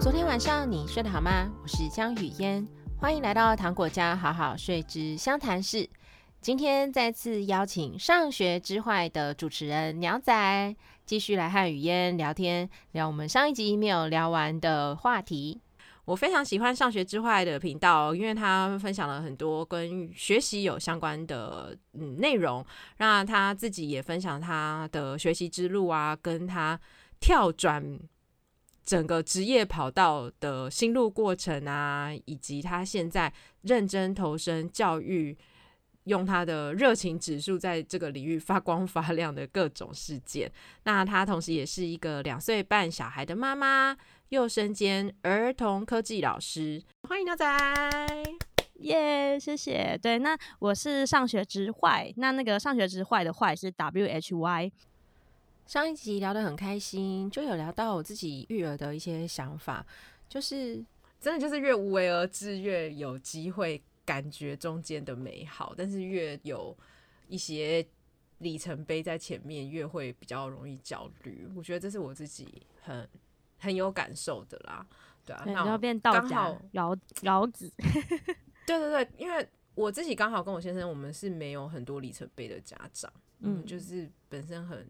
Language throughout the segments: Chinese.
昨天晚上你睡得好吗？我是江雨嫣，欢迎来到糖果家好好睡之相谈室。今天再次邀请上学之坏的主持人鸟仔，继续来和雨嫣聊天，聊我们上一集没有聊完的话题。我非常喜欢上学之坏的频道，因为他分享了很多跟学习有相关的嗯内容，那他自己也分享他的学习之路啊，跟他跳转整个职业跑道的心路过程啊，以及他现在认真投身教育，用他的热情指数在这个领域发光发亮的各种事件。那他同时也是一个两岁半小孩的妈妈。又身兼儿童科技老师，欢迎牛仔，耶，yeah, 谢谢。对，那我是上学之坏，那那个上学之坏的坏是 W H Y。上一集聊得很开心，就有聊到我自己育儿的一些想法，就是真的就是越无为而治，越有机会感觉中间的美好，但是越有一些里程碑在前面，越会比较容易焦虑。我觉得这是我自己很。很有感受的啦，对啊，然后变道家老老子，对对对，因为我自己刚好跟我先生，我们是没有很多里程碑的家长，嗯，就是本身很。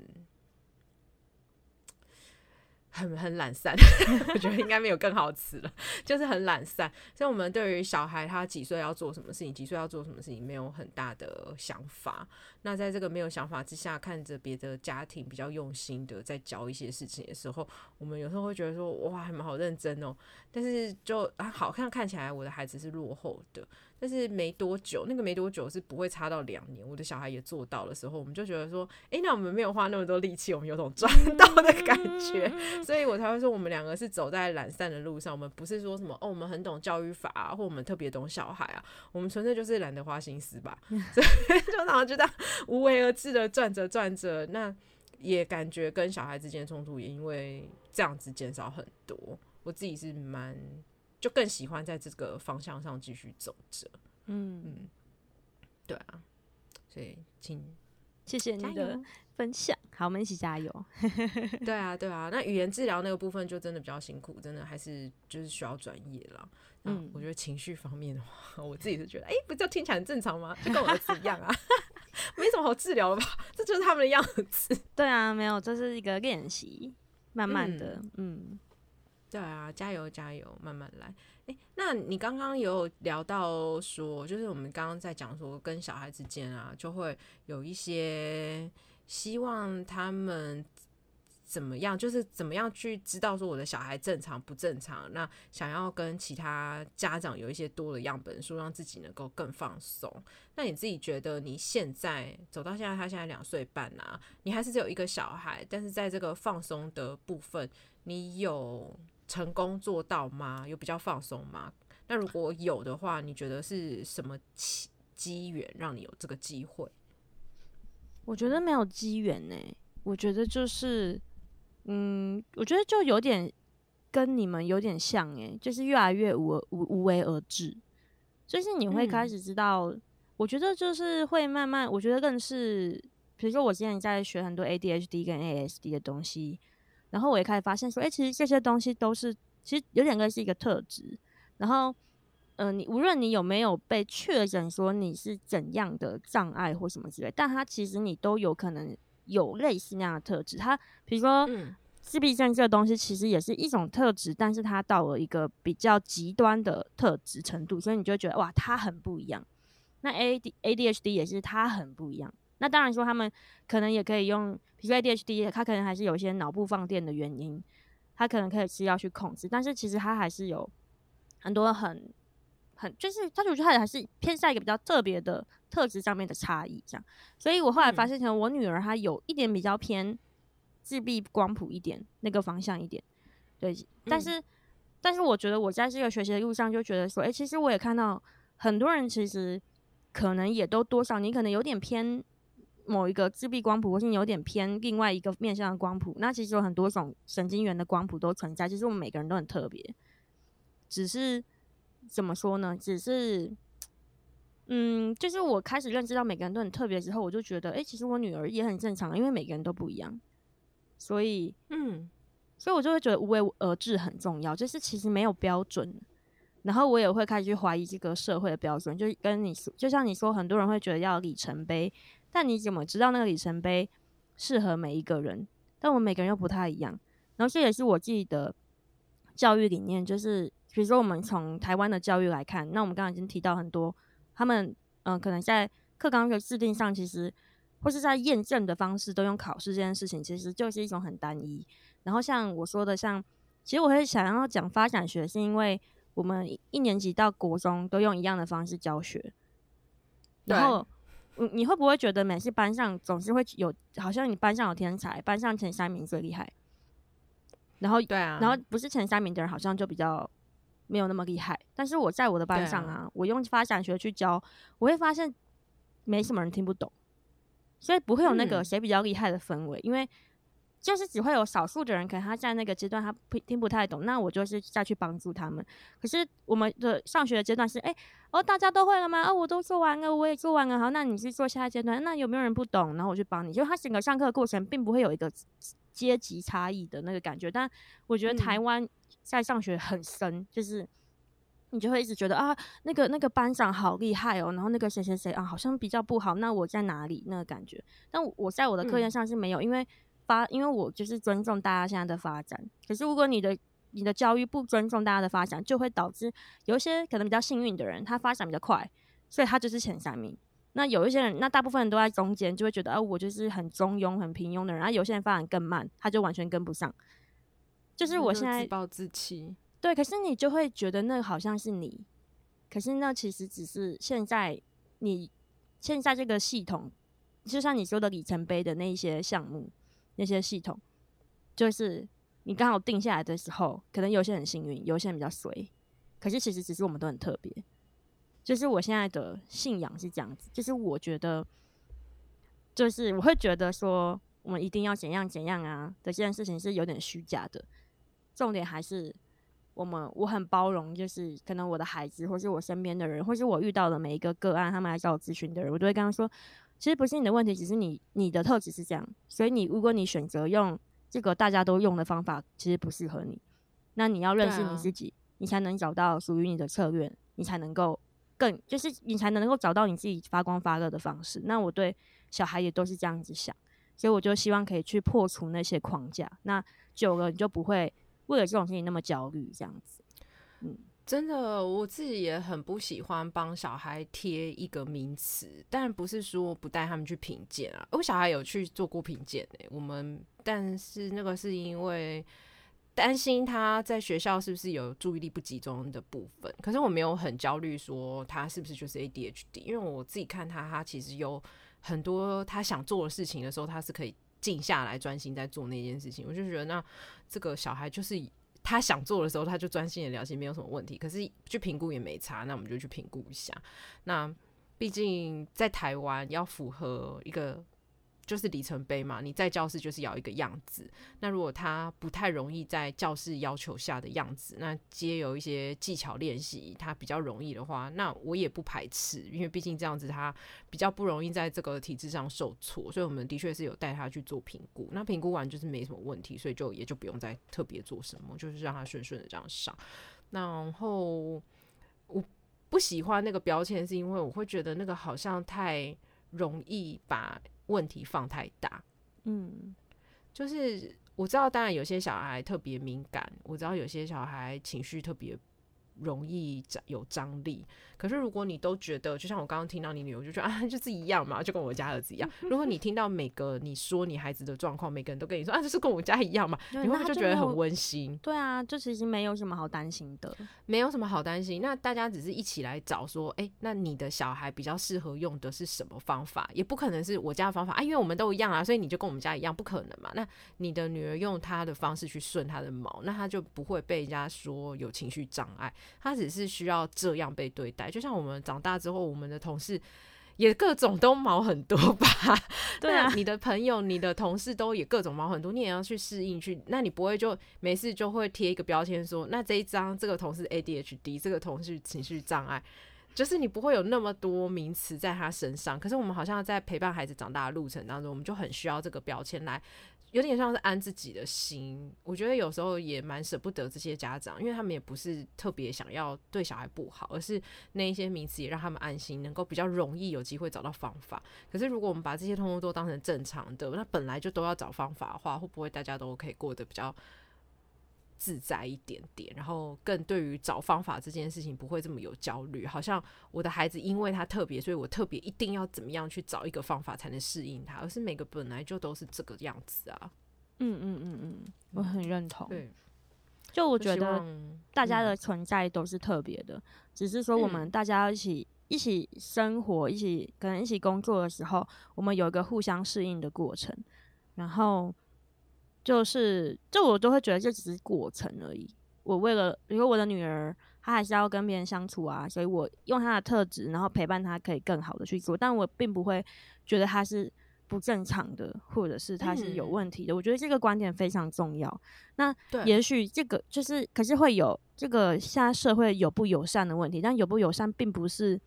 很很懒散，我觉得应该没有更好吃了，就是很懒散。所以，我们对于小孩他几岁要做什么事情，几岁要做什么事情，没有很大的想法。那在这个没有想法之下，看着别的家庭比较用心的在教一些事情的时候，我们有时候会觉得说，哇，还蛮好认真哦。但是就啊，好像看起来我的孩子是落后的。但是没多久，那个没多久是不会差到两年。我的小孩也做到的时候，我们就觉得说，诶、欸，那我们没有花那么多力气，我们有种赚到的感觉，所以我才会说，我们两个是走在懒散的路上。我们不是说什么哦，我们很懂教育法啊，或我们特别懂小孩啊，我们纯粹就是懒得花心思吧。所以就然后就这样 无为而治的转着转着，那也感觉跟小孩之间冲突也因为这样子减少很多。我自己是蛮。就更喜欢在这个方向上继续走着，嗯嗯，对啊，所以请谢谢你的分享，好，我们一起加油。对啊，对啊，那语言治疗那个部分就真的比较辛苦，真的还是就是需要专业了。嗯，我觉得情绪方面的话，我自己是觉得，哎、欸，不就听起来很正常吗？就跟我儿子一样啊，没什么好治疗的吧？这就是他们的样子。对啊，没有，这是一个练习，慢慢的，嗯。嗯对啊，加油加油，慢慢来。诶，那你刚刚有聊到说，就是我们刚刚在讲说，跟小孩之间啊，就会有一些希望他们怎么样，就是怎么样去知道说我的小孩正常不正常。那想要跟其他家长有一些多的样本数，让自己能够更放松。那你自己觉得你现在走到现在，他现在两岁半啊，你还是只有一个小孩，但是在这个放松的部分，你有？成功做到吗？有比较放松吗？那如果有的话，你觉得是什么机机缘让你有这个机会？我觉得没有机缘呢。我觉得就是，嗯，我觉得就有点跟你们有点像诶，就是越来越无无无为而治，就是你会开始知道。嗯、我觉得就是会慢慢，我觉得更是，比如说我现在在学很多 ADHD 跟 ASD 的东西。然后我也开始发现说，哎，其实这些东西都是，其实有点类似一个特质。然后，嗯、呃，你无论你有没有被确诊说你是怎样的障碍或什么之类，但它其实你都有可能有类似那样的特质。它比如说，自闭症这个东西其实也是一种特质，但是它到了一个比较极端的特质程度，所以你就觉得哇，它很不一样。那 A D A D H D 也是它很不一样。那当然说他们可能也可以用。比如说 ADHD，他可能还是有一些脑部放电的原因，他可能可以吃药去控制，但是其实他还是有很多很很，就是他我觉得他还是偏向一个比较特别的特质上面的差异这样。所以我后来发现，可能我女儿她有一点比较偏自闭光谱一点那个方向一点，对。但是但是我觉得我在这个学习的路上就觉得说，诶，其实我也看到很多人其实可能也都多少，你可能有点偏。某一个自闭光谱，或是你有点偏另外一个面向的光谱，那其实有很多种神经元的光谱都存在。其实我们每个人都很特别，只是怎么说呢？只是，嗯，就是我开始认知到每个人都很特别之后，我就觉得，哎、欸，其实我女儿也很正常，因为每个人都不一样。所以，嗯，所以我就会觉得无为而治很重要，就是其实没有标准。然后我也会开始去怀疑这个社会的标准，就跟你说，就像你说，很多人会觉得要里程碑，但你怎么知道那个里程碑适合每一个人？但我们每个人又不太一样。然后这也是我自己的教育理念，就是比如说我们从台湾的教育来看，那我们刚刚已经提到很多，他们嗯、呃，可能在课纲的制定上，其实或是在验证的方式都用考试这件事情，其实就是一种很单一。然后像我说的，像其实我会想要讲发展学，是因为我们一年级到国中都用一样的方式教学，然后你你会不会觉得每次班上总是会有，好像你班上有天才，班上前三名最厉害？然后，对啊，然后不是前三名的人好像就比较没有那么厉害。但是我在我的班上啊，啊我用发展学去教，我会发现没什么人听不懂，所以不会有那个谁比较厉害的氛围，嗯、因为就是只会有少数的人，可能他在那个阶段他不听不太懂，那我就是再去帮助他们。可是我们的上学的阶段是，哎，哦，大家都会了吗？哦，我都做完了，我也做完了，好，那你去做下一阶段，那有没有人不懂？然后我去帮你。就他整个上课过程并不会有一个。阶级差异的那个感觉，但我觉得台湾在上学很深，嗯、就是你就会一直觉得啊，那个那个班长好厉害哦，然后那个谁谁谁啊，好像比较不好，那我在哪里？那个感觉，但我在我的课业上是没有，嗯、因为发，因为我就是尊重大家现在的发展。可是如果你的你的教育不尊重大家的发展，就会导致有一些可能比较幸运的人，他发展比较快，所以他就是前三名。那有一些人，那大部分人都在中间，就会觉得，啊，我就是很中庸、很平庸的人。然后有些人发展更慢，他就完全跟不上。就是我现在自暴自弃，对。可是你就会觉得那好像是你，可是那其实只是现在你现在这个系统，就像你说的里程碑的那一些项目，那些系统，就是你刚好定下来的时候，可能有些人很幸运，有些人比较衰。可是其实只是我们都很特别。就是我现在的信仰是这样子，就是我觉得，就是我会觉得说，我们一定要怎样怎样啊的这件事情是有点虚假的。重点还是我们我很包容，就是可能我的孩子，或是我身边的人，或是我遇到的每一个个案，他们来找我咨询的人，我都会跟他说，其实不是你的问题，只是你你的特质是这样。所以你如果你选择用这个大家都用的方法，其实不适合你。那你要认识你自己，啊、你才能找到属于你的策略，你才能够。更就是你才能够找到你自己发光发热的方式。那我对小孩也都是这样子想，所以我就希望可以去破除那些框架。那久了你就不会为了这种事情那么焦虑，这样子。嗯，真的，我自己也很不喜欢帮小孩贴一个名词，但不是说不带他们去评鉴啊。我小孩有去做过评鉴诶，我们但是那个是因为。担心他在学校是不是有注意力不集中的部分，可是我没有很焦虑说他是不是就是 ADHD，因为我自己看他，他其实有很多他想做的事情的时候，他是可以静下来专心在做那件事情。我就觉得那这个小孩就是他想做的时候，他就专心的了解，没有什么问题。可是去评估也没差，那我们就去评估一下。那毕竟在台湾要符合一个。就是里程碑嘛，你在教室就是要一个样子。那如果他不太容易在教室要求下的样子，那借由一些技巧练习，他比较容易的话，那我也不排斥，因为毕竟这样子他比较不容易在这个体制上受挫。所以我们的确是有带他去做评估，那评估完就是没什么问题，所以就也就不用再特别做什么，就是让他顺顺的这样上。然后我不喜欢那个标签，是因为我会觉得那个好像太容易把。问题放太大，嗯，就是我知道，当然有些小孩特别敏感，我知道有些小孩情绪特别容易有张力。可是，如果你都觉得，就像我刚刚听到你女儿就觉得啊，就是一样嘛，就跟我家儿子一样。如果你听到每个你说你孩子的状况，每个人都跟你说啊，就是跟我家一样嘛，你会不会就觉得很温馨？对啊，就其实没有什么好担心的，没有什么好担心。那大家只是一起来找说，哎、欸，那你的小孩比较适合用的是什么方法？也不可能是我家的方法啊，因为我们都一样啊，所以你就跟我们家一样，不可能嘛。那你的女儿用她的方式去顺她的毛，那她就不会被人家说有情绪障碍，她只是需要这样被对待。就像我们长大。大之后，我们的同事也各种都毛很多吧？对啊，你的朋友、你的同事都也各种毛很多，你也要去适应去。那你不会就没事就会贴一个标签说，那这一张这个同事 ADHD，这个同事情绪障碍，就是你不会有那么多名词在他身上。可是我们好像在陪伴孩子长大的路程当中，我们就很需要这个标签来有点像是安自己的心。我觉得有时候也蛮舍不得这些家长，因为他们也不是特别想要对小孩不好，而是那一些名词也让他们安心，能够比较容易有机会找到方法。可是如果我们把这些通通都当成正常的，那本来就都要找方法的话，会不会大家都可以过得比较自在一点点，然后更对于找方法这件事情不会这么有焦虑。好像我的孩子因为他特别，所以我特别一定要怎么样去找一个方法才能适应他，而是每个本来就都是这个样子啊。嗯嗯嗯嗯，我很认同。对，就我觉得大家的存在都是特别的，嗯，只是说我们大家一起一起生活，一起可能一起工作的时候，我们有一个互相适应的过程，然后。就是，就我都会觉得这只是过程而已。我为了，比如我的女儿，她还是要跟别人相处啊，所以我用她的特质，然后陪伴她，可以更好的去做。但我并不会觉得她是不正常的，或者是她是有问题的。嗯。我觉得这个观点非常重要。那也许这个就是，可是会有这个现在社会有不友善的问题，但有不友善并不是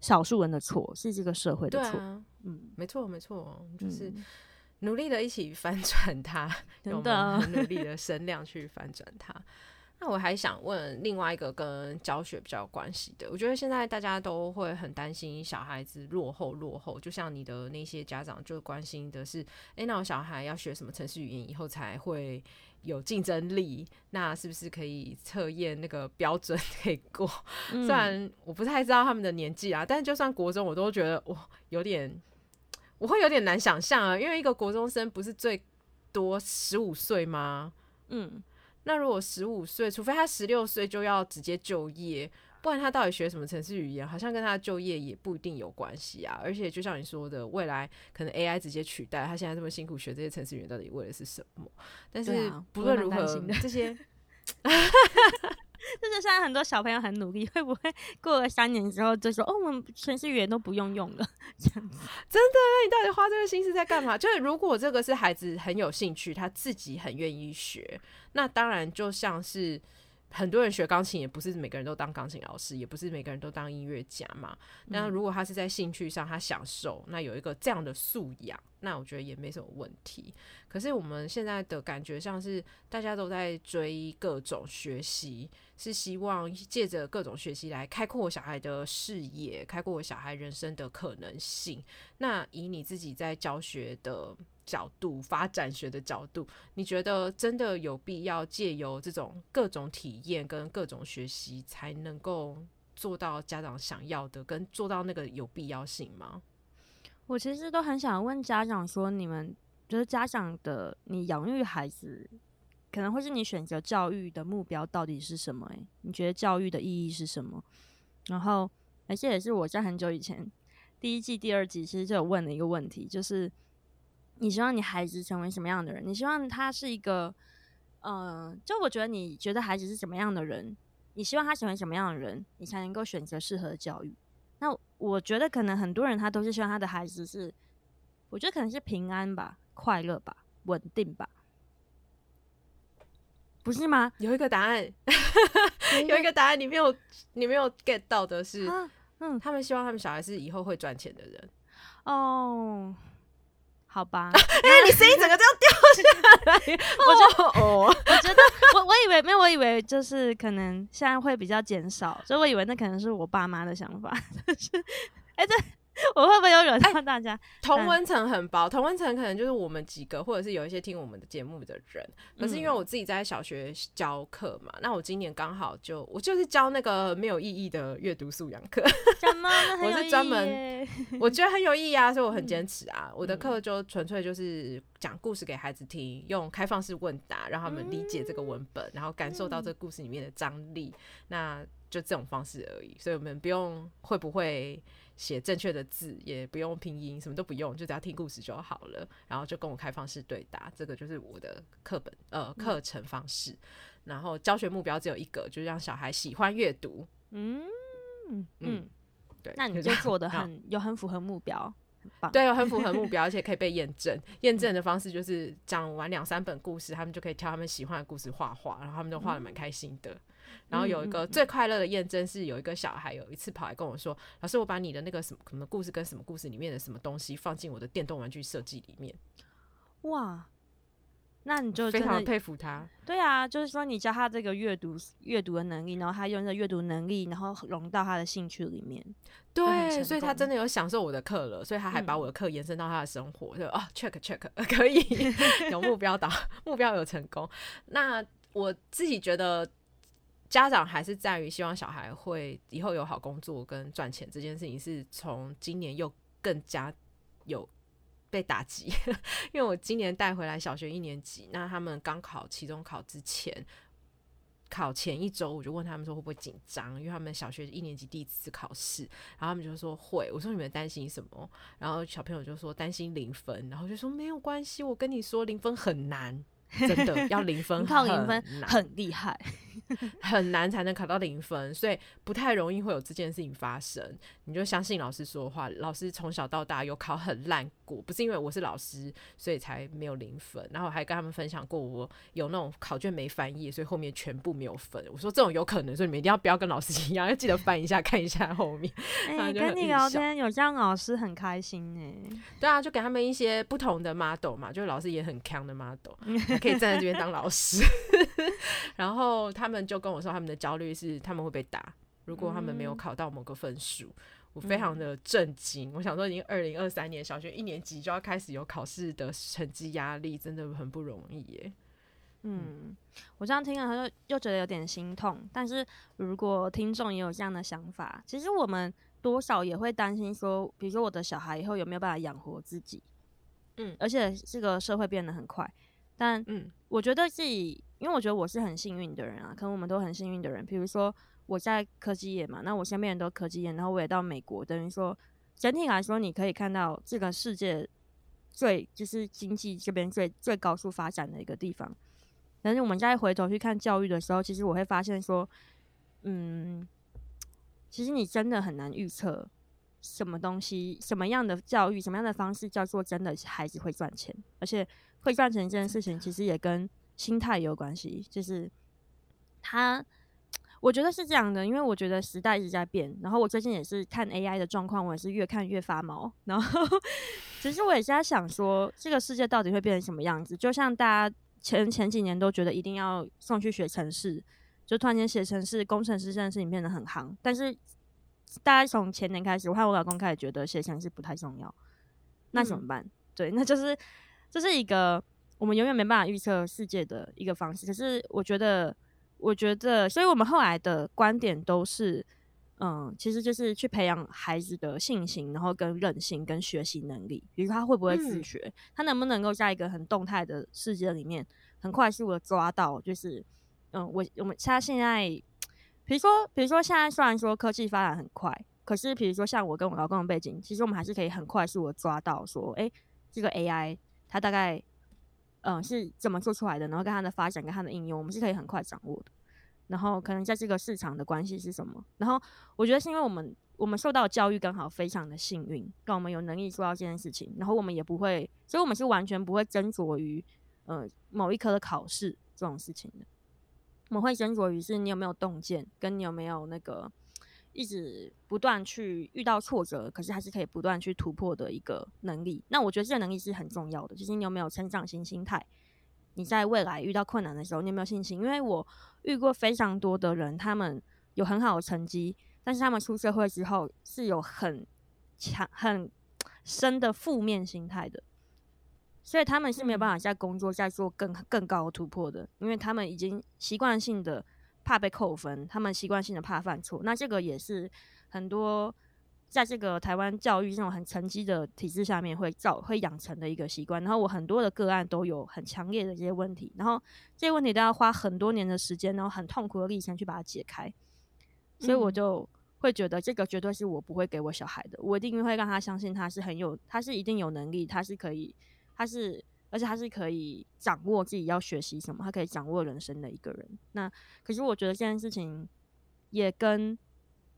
少数人的错，是这个社会的错。啊。嗯，没错，没错，就是。嗯努力的一起翻转它，用很努力的声量去翻转它。那我还想问另外一个跟教学比较有关系的，我觉得现在大家都会很担心小孩子落后落后，就像你的那些家长就关心的是，诶、欸，那我小孩要学什么程式语言以后才会有竞争力？那是不是可以测验那个标准可以过？嗯、虽然我不太知道他们的年纪啊，但就算国中，我都觉得哇，有点。我会有点难想象啊，因为一个国中生不是最多十五岁吗？嗯，那如果十五岁，除非他十六岁就要直接就业，不然他到底学什么城市语言，好像跟他就业也不一定有关系啊。而且就像你说的，未来可能 AI 直接取代他，现在这么辛苦学这些城市语言，到底为的是什么？但是不论如何，这些。就是现在很多小朋友很努力，会不会过了三年之后就说：“哦，我们程式语言都不用用了。”这样子真的？那你到底花这个心思在干嘛？就是如果这个是孩子很有兴趣，他自己很愿意学，那当然就像是。很多人学钢琴，也不是每个人都当钢琴老师，也不是每个人都当音乐家嘛。那如果他是在兴趣上他享受，那有一个这样的素养，那我觉得也没什么问题。可是我们现在的感觉像是大家都在追各种学习，是希望借着各种学习来开阔小孩的视野，开阔小孩人生的可能性。那以你自己在教学的。角度发展学的角度，你觉得真的有必要借由这种各种体验跟各种学习，才能够做到家长想要的，跟做到那个有必要性吗？我其实都很想问家长说，你们觉得家长的你养育孩子，可能会是你选择教育的目标到底是什么？诶，你觉得教育的意义是什么？然后，而且也是我在很久以前第一季、第二集其实就有问的一个问题，就是。你希望你孩子成为什么样的人？你希望他是一个，呃，就我觉得你觉得孩子是什么样的人，你希望他成为什么样的人，你才能够选择适合的教育。那我觉得可能很多人他都是希望他的孩子是，我觉得可能是平安吧、快乐吧、稳定吧，不是吗？有一个答案，有一个答案，你没有你没有 get 到的是，嗯，他们希望他们小孩是以后会赚钱的人。哦。好吧，因为，你声音整个都要掉下来。我就哦，我觉得 我我以为没有，我以为就是可能现在会比较减少，所以我以为那可能是我爸妈的想法。但是，哎、欸，这。我会不会有惹到大家？欸、同温层很薄，同温层可能就是我们几个，或者是有一些听我们的节目的人。可是因为我自己在小学教课嘛、嗯，那我今年刚好就我就是教那个没有意义的阅读素养课。我是专门，我觉得很有意义啊，所以我很坚持啊。嗯、我的课就纯粹就是讲故事给孩子听，用开放式问答让他们理解这个文本，嗯、然后感受到这个故事里面的张力。那就这种方式而已，所以我们不用会不会。写正确的字，也不用拼音，什么都不用，就只要听故事就好了。然后就跟我开放式对答，这个就是我的课本呃课程方式。然后教学目标只有一个，就是让小孩喜欢阅读。嗯嗯嗯，对，那你就做的很有很符合目标，对，有很符合目 标，而且可以被验证。验证的方式就是讲完两三本故事，他们就可以挑他们喜欢的故事画画，然后他们都画的蛮开心的。然后有一个最快乐的验证是，有一个小孩有一次跑来跟我说：“老师，我把你的那个什么什么故事跟什么故事里面的什么东西放进我的电动玩具设计里面。”哇，那你就非常佩服他。对啊，就是说你教他这个阅读阅读的能力，然后他用这阅读能力，然后融到他的兴趣里面。对，所以他真的有享受我的课了，所以他还把我的课延伸到他的生活，嗯、就哦，check check，可以 有目标导，目标有成功。那我自己觉得，家长还是在于希望小孩会以后有好工作跟赚钱这件事情，是从今年又更加有。被打击，因为我今年带回来小学一年级，那他们刚考期中考之前，考前一周我就问他们说会不会紧张，因为他们小学一年级第一次考试，然后他们就说会。我说你们担心什么？然后小朋友就说担心零分，然后就说没有关系，我跟你说零分很难。真的要零分，靠零分很厉害，很难才能考到零分，所以不太容易会有这件事情发生。你就相信老师说的话，老师从小到大有考很烂过，不是因为我是老师，所以才没有零分。然后我还跟他们分享过，我有那种考卷没翻页，所以后面全部没有分。我说这种有可能，所以你们一定要不要跟老师一样，要记得翻一下 看一下后面。哎、欸，跟你聊天有这样老师很开心呢、欸。对啊，就给他们一些不同的 model 嘛，就是老师也很强的 model。可以站在这边当老师，然后他们就跟我说，他们的焦虑是他们会被打，如果他们没有考到某个分数，嗯、我非常的震惊。嗯、我想说，已经二零二三年小学一年级就要开始有考试的成绩压力，真的很不容易耶。嗯，我这样听了，他就又觉得有点心痛。但是如果听众也有这样的想法，其实我们多少也会担心说，比如说我的小孩以后有没有办法养活自己？嗯，而且这个社会变得很快。但嗯，我觉得自己，因为我觉得我是很幸运的人啊，可能我们都很幸运的人。比如说我在科技业嘛，那我身边人都科技业，然后我也到美国，等于说整体来说，你可以看到这个世界最就是经济这边最最高速发展的一个地方。但是我们再回头去看教育的时候，其实我会发现说，嗯，其实你真的很难预测什么东西、什么样的教育、什么样的方式叫做真的孩子会赚钱，而且。会赚钱这件事情，其实也跟心态有关系。就是他，我觉得是这样的，因为我觉得时代一直在变。然后我最近也是看 AI 的状况，我也是越看越发毛。然后 其实我也是在想说，这个世界到底会变成什么样子？就像大家前前几年都觉得一定要送去学城市，就突然间写城市、工程师这件事情变得很夯。但是大家从前年开始，我和我老公开始觉得写城市不太重要，那怎么办？嗯、对，那就是。这是一个我们永远没办法预测世界的一个方式。可是我觉得，我觉得，所以我们后来的观点都是，嗯，其实就是去培养孩子的信心，然后跟韧性，跟学习能力。比如说他会不会自学，嗯、他能不能够在一个很动态的世界里面，很快速的抓到，就是，嗯，我我们他现在，比如说，比如说现在虽然说科技发展很快，可是比如说像我跟我老公的背景，其实我们还是可以很快速的抓到说，哎，这个 AI。它大概，嗯，是怎么做出来的？然后跟它的发展跟它的应用，我们是可以很快掌握的。然后可能在这个市场的关系是什么？然后我觉得是因为我们我们受到教育刚好非常的幸运，让我们有能力做到这件事情。然后我们也不会，所以我们是完全不会斟酌于，呃，某一科的考试这种事情的。我们会斟酌于是你有没有洞见，跟你有没有那个。一直不断去遇到挫折，可是还是可以不断去突破的一个能力。那我觉得这个能力是很重要的，就是你有没有成长型心态？你在未来遇到困难的时候，你有没有信心？因为我遇过非常多的人，他们有很好的成绩，但是他们出社会之后是有很强、很深的负面心态的，所以他们是没有办法在工作再做更更高的突破的，因为他们已经习惯性的。怕被扣分，他们习惯性的怕犯错，那这个也是很多在这个台湾教育这种很成绩的体制下面会造会养成的一个习惯。然后我很多的个案都有很强烈的这些问题，然后这些问题都要花很多年的时间，然后很痛苦的历程去把它解开。所以我就会觉得这个绝对是我不会给我小孩的，我一定会让他相信他是很有，他是一定有能力，他是可以，他是。而且他是可以掌握自己要学习什么，他可以掌握人生的一个人。那可是我觉得这件事情也跟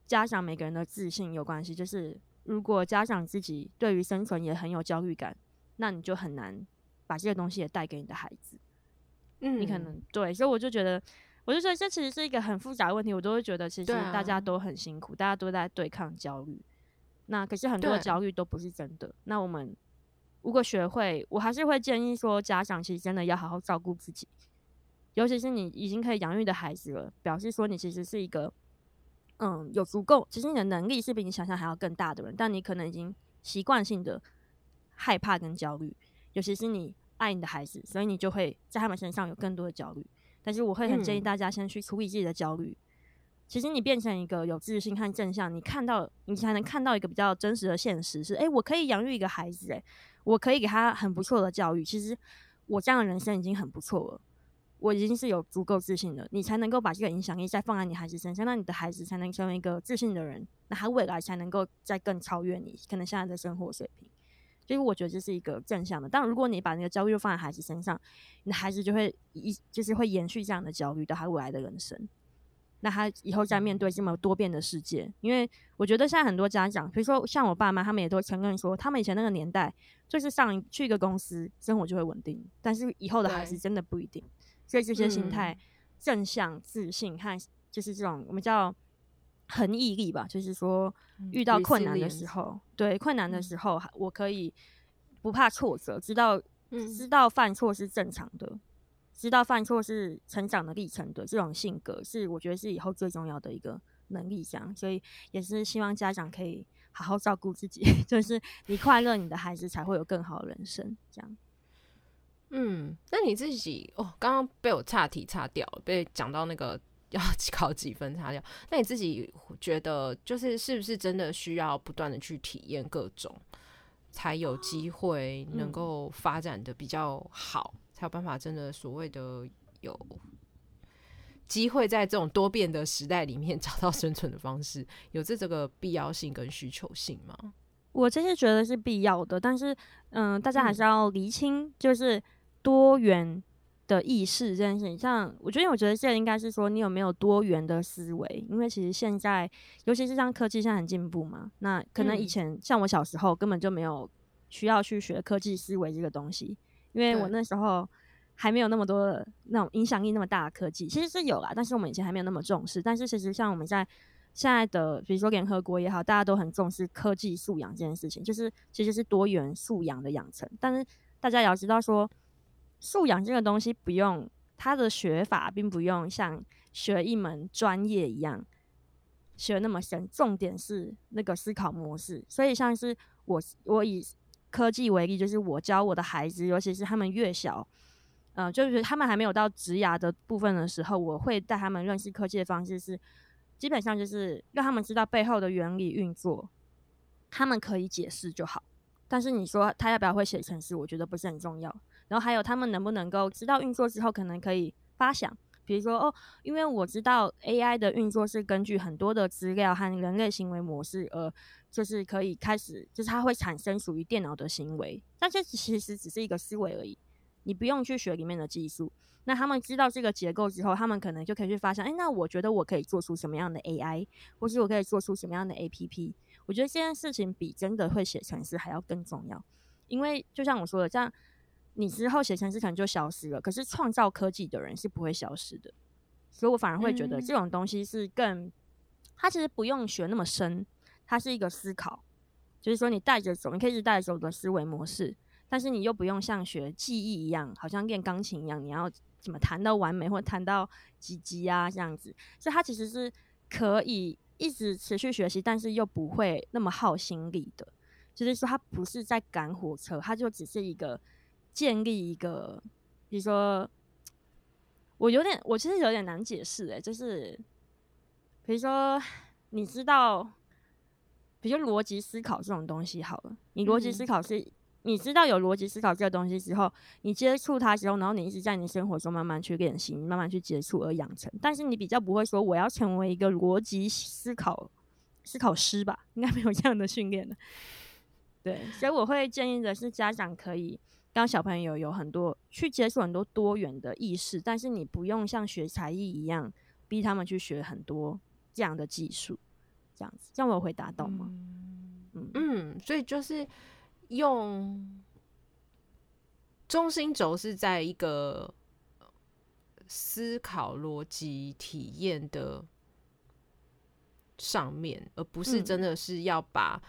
家长每个人的自信有关系。就是如果家长自己对于生存也很有焦虑感，那你就很难把这个东西也带给你的孩子。嗯，你可能对，所以我就觉得，我就觉得这其实是一个很复杂的问题。我都会觉得，其实大家都很辛苦，大家都在对抗焦虑。那可是很多的焦虑都不是真的。那我们。如果学会，我还是会建议说，家长其实真的要好好照顾自己，尤其是你已经可以养育的孩子了，表示说你其实是一个，嗯，有足够，其实你的能力是比你想象还要更大的人，但你可能已经习惯性的害怕跟焦虑，尤其是你爱你的孩子，所以你就会在他们身上有更多的焦虑。但是我会很建议大家先去处理自己的焦虑。嗯其实你变成一个有自信和正向，你看到你才能看到一个比较真实的现实是：诶，我可以养育一个孩子，诶，我可以给他很不错的教育。其实我这样的人生已经很不错了，我已经是有足够自信的。你才能够把这个影响力再放在你孩子身上，那你的孩子才能成为一个自信的人，那他未来才能够再更超越你可能现在的生活水平。所以我觉得这是一个正向的。但如果你把那个焦虑放在孩子身上，你的孩子就会一就是会延续这样的焦虑到他未来的人生。那他以后再面对这么多变的世界，因为我觉得现在很多家长，比如说像我爸妈，他们也都承认说，他们以前那个年代就是上去一个公司，生活就会稳定，但是以后的孩子真的不一定。所以这些心态、正向、自信和就是这种我们叫恒毅力吧，就是说遇到困难的时。候，对困难的时候，我可以不怕挫折，知道知道犯错是正常的。知道犯错是成长的历程的这种性格，是我觉得是以后最重要的一个能力。这样，所以也是希望家长可以好好照顾自己，就是你快乐，你的孩子才会有更好的人生。这样，嗯，那你自己哦，刚刚被我岔题岔掉，被讲到那个要考几分岔掉。那你自己觉得，就是是不是真的需要不断的去体验各种，才有机会能够发展的比较好？嗯才有办法真的所谓的有机会在这种多变的时代里面 找到生存的方式，有这这个必要性跟需求性吗？我真是觉得是必要的，但是嗯，大家还是要厘清，就是多元的意识这件事情。像我觉得，我觉得这应该是说你有没有多元的思维，因为其实现在，尤其是像科技现在很进步嘛，那可能以前像我小时候根本就没有需要去学科技思维这个东西。因为我那时候还没有那么多的那种影响力那么大的科技，其实是有啦，但是我们以前还没有那么重视。但是其实像我们在现在的，比如说联合国也好，大家都很重视科技素养这件事情，就是其实是多元素养的养成。但是大家也要知道说，素养这个东西不用它的学法，并不用像学一门专业一样学那么深，重点是那个思考模式。所以像是我我以。科技为例，就是我教我的孩子，尤其是他们越小，嗯、就是他们还没有到职涯的部分的时候，我会带他们认识科技的方式是，基本上就是让他们知道背后的原理运作，他们可以解释就好。但是你说他要不要会写程式，我觉得不是很重要。然后还有他们能不能够知道运作之后，可能可以发想，比如说哦，因为我知道 AI 的运作是根据很多的资料和人类行为模式而。就是可以开始，就是它会产生属于电脑的行为，但这其实只是一个思维而已，你不用去学里面的技术。那他们知道这个结构之后，他们可能就可以去发现，哎，那我觉得我可以做出什么样的 AI，或是我可以做出什么样的 APP。我觉得这件事情比真的会写程式还要更重要，因为就像我说的，这样你之后写程式可能就消失了，可是创造科技的人是不会消失的。所以我反而会觉得这种东西是更，它其实不用学那么深。它是一个思考，就是说你带着走，你可以是带着走的思维模式，但是你又不用像学记忆一样，好像练钢琴一样，你要怎么弹到完美或弹到几级啊这样子。所以它其实是可以一直持续学习，但是又不会那么耗心力的。就是说它不是在赶火车，它就只是一个建立一个，比如说我有点，我其实有点难解释诶，就是比如说你知道。比如逻辑思考这种东西好了，你逻辑思考是，你知道有逻辑思考这个东西之后，你接触它之后，然后你一直在你生活中慢慢去练习，慢慢去接触而养成。但是你比较不会说我要成为一个逻辑思考思考师吧？应该没有这样的训练的。对，所以我会建议的是，家长可以让小朋友有很多去接触很多多元的意识，但是你不用像学才艺一样逼他们去学很多这样的技术。这样子，这样我有回答到吗？嗯。嗯，所以就是用中心轴是在一个思考逻辑体验的上面，而不是真的是要把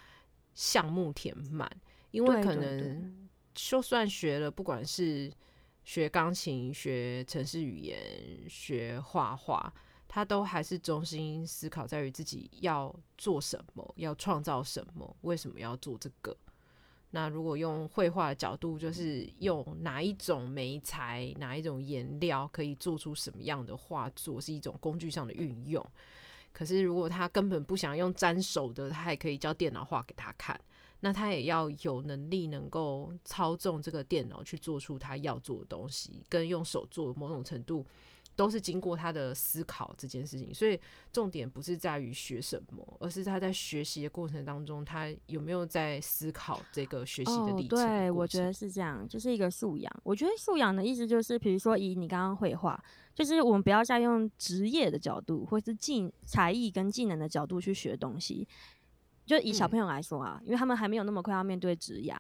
项目填满，嗯，因为可能就算学了，不管是学钢琴、学城市语言、学画画，他都还是中心思考在于自己要做什么，要创造什么，为什么要做这个。那如果用绘画的角度，就是用哪一种媒材、哪一种颜料可以做出什么样的画作，是一种工具上的运用。可是如果他根本不想用沾手的，他也可以叫电脑画给他看。那他也要有能力能够操纵这个电脑去做出他要做的东西，跟用手做某种程度。都是经过他的思考这件事情，所以重点不是在于学什么，而是他在学习的过程当中，他有没有在思考这个学习的历程的。哦，对，我觉得是这样，就是一个素养。我觉得素养的意思就是，比如说以你刚刚绘画，就是我们不要再用职业的角度，或是技才艺跟技能的角度去学东西。就以小朋友来说啊，嗯、因为他们还没有那么快要面对职涯，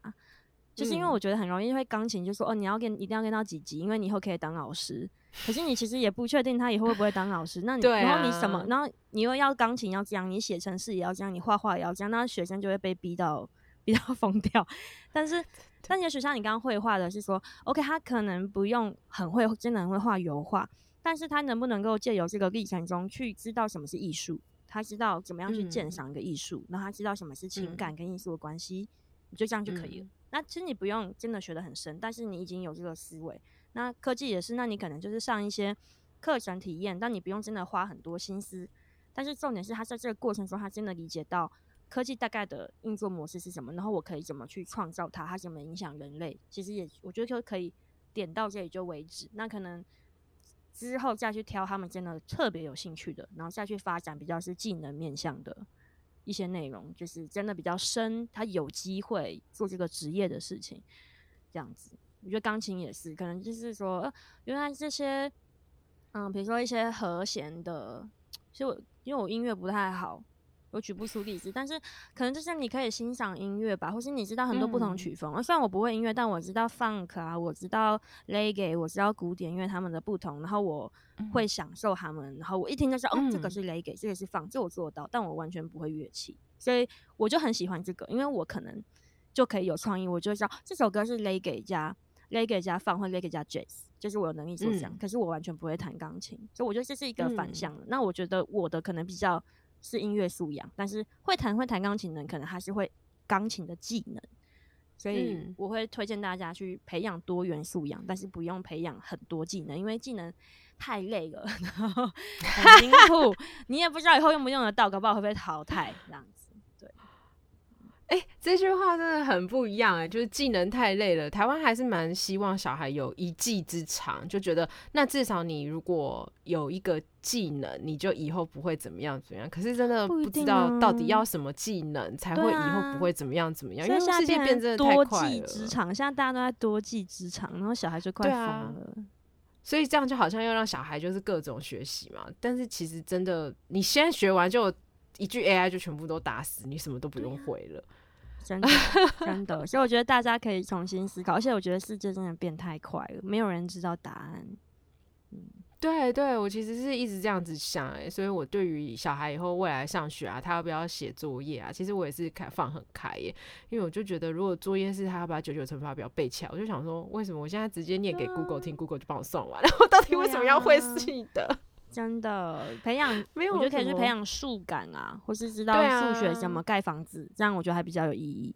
就是因为我觉得很容易会钢琴就说哦，你要跟一定要跟到几级，因为你以后可以当老师。可是你其实也不确定他以后会不会当老师，那你然后你什么，然后你又要钢琴要这样，你写程式也要这样，你画画也要这样，那学生就会被逼到 逼到疯掉。但是，但也许像你刚刚绘画的是说，OK，他可能不用很会，真的很会画油画，但是他能不能够借由这个历程中去知道什么是艺术，他知道怎么样去鉴赏一个艺术，然后他知道什么是情感跟艺术的关系，就这样就可以了。那其实你不用真的学得很深，但是你已经有这个思维。那科技也是，那你可能就是上一些课程体验，但你不用真的花很多心思。但是重点是他在这个过程中，他真的理解到科技大概的运作模式是什么，然后我可以怎么去创造它，它怎么影响人类。其实也我觉得就可以点到这里就为止。那可能之后再去挑他们真的特别有兴趣的，然后再去发展比较是技能面向的一些内容，就是真的比较深，他有机会做这个职业的事情，这样子。我觉得钢琴也是，可能就是说，呃，原来这些，嗯，比如说一些和弦的，其实我因为我音乐不太好，我举不出例子，但是可能就是你可以欣赏音乐吧，或是你知道很多不同曲风。嗯、虽然我不会音乐，但我知道 funk 啊，我知道 reggae，我知道古典音乐他们的不同，然后我会享受他们，然后我一听就知道，嗯、哦，这个是 reggae，这个是 funk，这我做到，但我完全不会乐器，所以我就很喜欢这个，因为我可能就可以有创意，我就知道这首歌是 reggae 加。reggae 加 funk 或 reggae 加 jazz，就是我有能力做这样，嗯、可是我完全不会弹钢琴，所以我觉得这是一个反向的。嗯、那我觉得我的可能比较是音乐素养，但是会弹会弹钢琴的人可能还是会钢琴的技能，所以我会推荐大家去培养多元素养，但是不用培养很多技能，因为技能太累了，然后很辛苦，你也不知道以后用不用得到，搞不好会被淘汰这样。哎、欸，这句话真的很不一样哎、欸，就是技能太累了。台湾还是蛮希望小孩有一技之长，就觉得那至少你如果有一个技能，你就以后不会怎么样怎么样。可是真的不知道到底要什么技能才会以后不会怎么样怎么样，啊、因为世界变真的太快了。多技之长，现在大家都在多技之长，然后小孩就快疯了、啊。所以这样就好像要让小孩就是各种学习嘛，但是其实真的，你先学完就一句 AI 就全部都打死，你什么都不用会了。真的，真的，所以我觉得大家可以重新思考，而且我觉得世界真的变太快了，没有人知道答案。嗯，对对，我其实是一直这样子想哎、欸，所以我对于小孩以后未来上学啊，他要不要写作业啊，其实我也是开放很开耶、欸，因为我就觉得如果作业是他要把九九乘法表背起来，我就想说，为什么我现在直接念给 Google 听、啊、，Google 就帮我算完，然后到底为什么要会记的？真的培养，没有，我觉得可以去培养数感啊，或是知道数学怎么盖房子，啊、这样我觉得还比较有意义。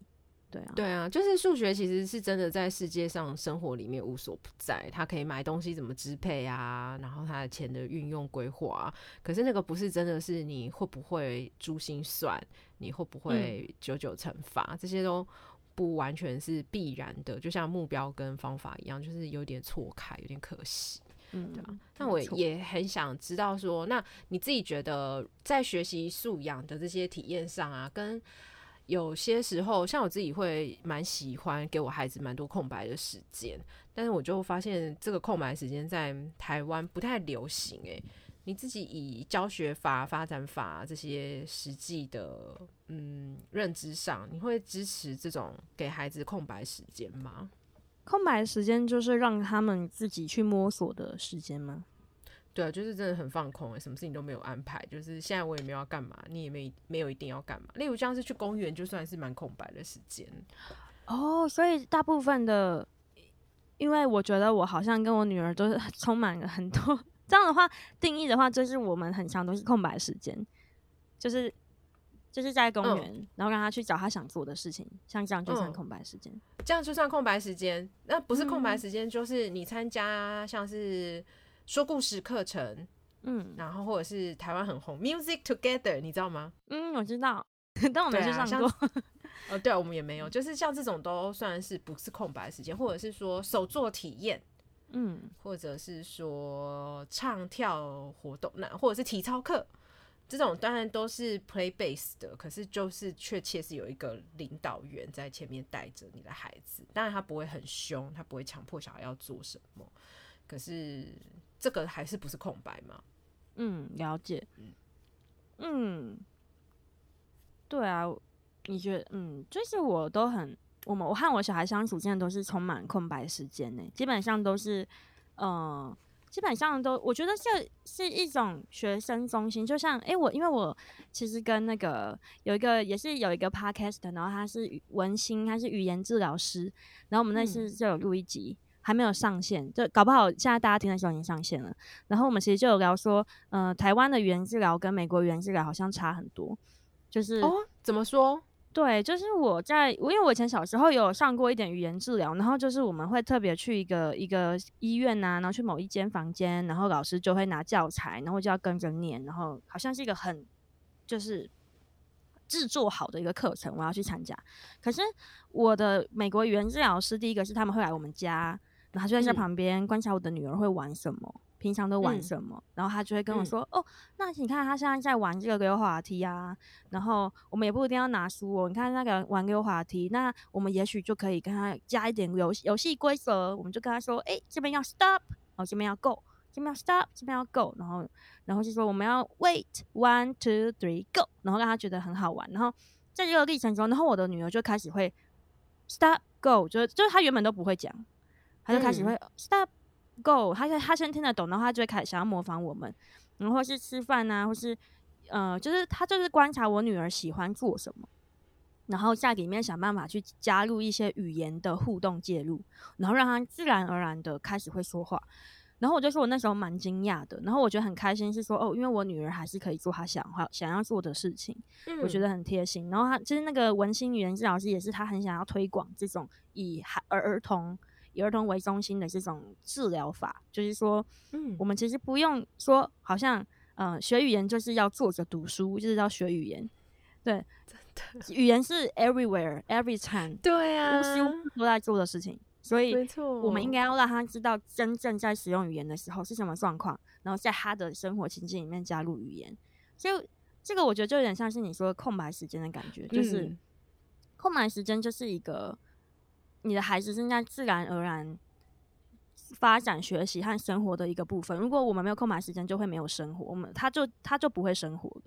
对啊，对啊，就是数学其实是真的在世界上生活里面无所不在。它可以买东西怎么支配啊，然后它的钱的运用规划啊。可是那个不是真的是你会不会珠心算，你会不会九九乘法，嗯、这些都不完全是必然的。就像目标跟方法一样，就是有点错开，有点可惜。嗯，对啊，那我也很想知道说，那你自己觉得在学习素养的这些体验上啊，跟有些时候，像我自己会蛮喜欢给我孩子蛮多空白的时间，但是我就发现这个空白时间在台湾不太流行。诶，你自己以教学法、发展法这些实际的嗯认知上，你会支持这种给孩子空白时间吗？空白时间就是让他们自己去摸索的时间吗？对啊，就是真的很放空，什么事情都没有安排。就是现在我也没有要干嘛，你也没没有一定要干嘛。例如像是去公园，就算是蛮空白的时间。哦，所以大部分的，因为我觉得我好像跟我女儿都是 充满了很多 这样的话定义的话，就是我们很长都是空白时间，就是就是在公园，嗯、然后让他去找他想做的事情，像这样就算空白时间，嗯，这样就算空白时间。那不是空白时间，就是你参加像是说故事课程，嗯，然后或者是台湾很红 Music Together，你知道吗？嗯，我知道，但我没去上过。哦，对啊，我们也没有，就是像这种都算是不是空白时间，或者是说手作体验，嗯，或者是说唱跳活动，那或者是体操课，这种当然都是 play base 的，可是就是确切是有一个领导员在前面带着你的孩子，当然他不会很凶，他不会强迫小孩要做什么，可是这个还是不是空白吗？嗯，了解，嗯，对啊。你觉得，嗯，就是我都很，我们我和我小孩相处，现在都是充满空白时间呢。基本上都是，呃，基本上都，我觉得这是一种学生中心。就像，哎、欸，我因为我其实跟那个有一个也是有一个 podcast，然后他是文心，他是语言治疗师，然后我们那次就有录一集，嗯、还没有上线，就搞不好现在大家听的时候已经上线了。然后我们其实就有聊说，呃，台湾的语言治疗跟美国语言治疗好像差很多，就是哦，怎么说？对，就是我在，因为我以前小时候有上过一点语言治疗，然后就是我们会特别去一个一个医院啊，然后去某一间房间，然后老师就会拿教材，然后就要跟着念，然后好像是一个很就是制作好的一个课程，我要去参加。可是我的美国语言治疗师，第一个是他们会来我们家，然后就在这旁边观察我的女儿会玩什么。平常都玩什么？嗯、然后他就会跟我说：“嗯、哦，那你看他现在在玩这个溜滑梯啊。”然后我们也不一定要拿书哦。你看那个玩溜滑梯，那我们也许就可以跟他加一点游游戏规则。我们就跟他说：“哎，这边要 stop，哦，这边要 go，这边要 stop，这边要 go。”然后，然后就说我们要 wait one two three go，然后让他觉得很好玩。然后在这个历程中，然后我的女儿就开始会 stop go，就就是她原本都不会讲，她就开始会 stop。嗯 Go，他他先听得懂，然后他就会开始想要模仿我们，然后或是吃饭啊，或是呃，就是他就是观察我女儿喜欢做什么，然后在里面想办法去加入一些语言的互动介入，然后让他自然而然的开始会说话。然后我就说我那时候蛮惊讶的，然后我觉得很开心，是说哦，因为我女儿还是可以做她想要想要做的事情，嗯、我觉得很贴心。然后他其实那个文心语言治疗师也是他很想要推广这种以孩儿儿童。以儿童为中心的这种治疗法，就是说，嗯，我们其实不用说，好像，嗯、呃，学语言就是要坐着读书，就是要学语言，对，真的，语言是 everywhere every time，对啊，无时无刻都在做的事情，所以，没错，我们应该要让他知道真正在使用语言的时候是什么状况，然后在他的生活情境里面加入语言，所以这个我觉得就有点像是你说的空白时间的感觉，就是、嗯、空白时间就是一个。你的孩子正在自然而然发展学习和生活的一个部分。如果我们没有空白时间，就会没有生活，我们他就他就不会生活了。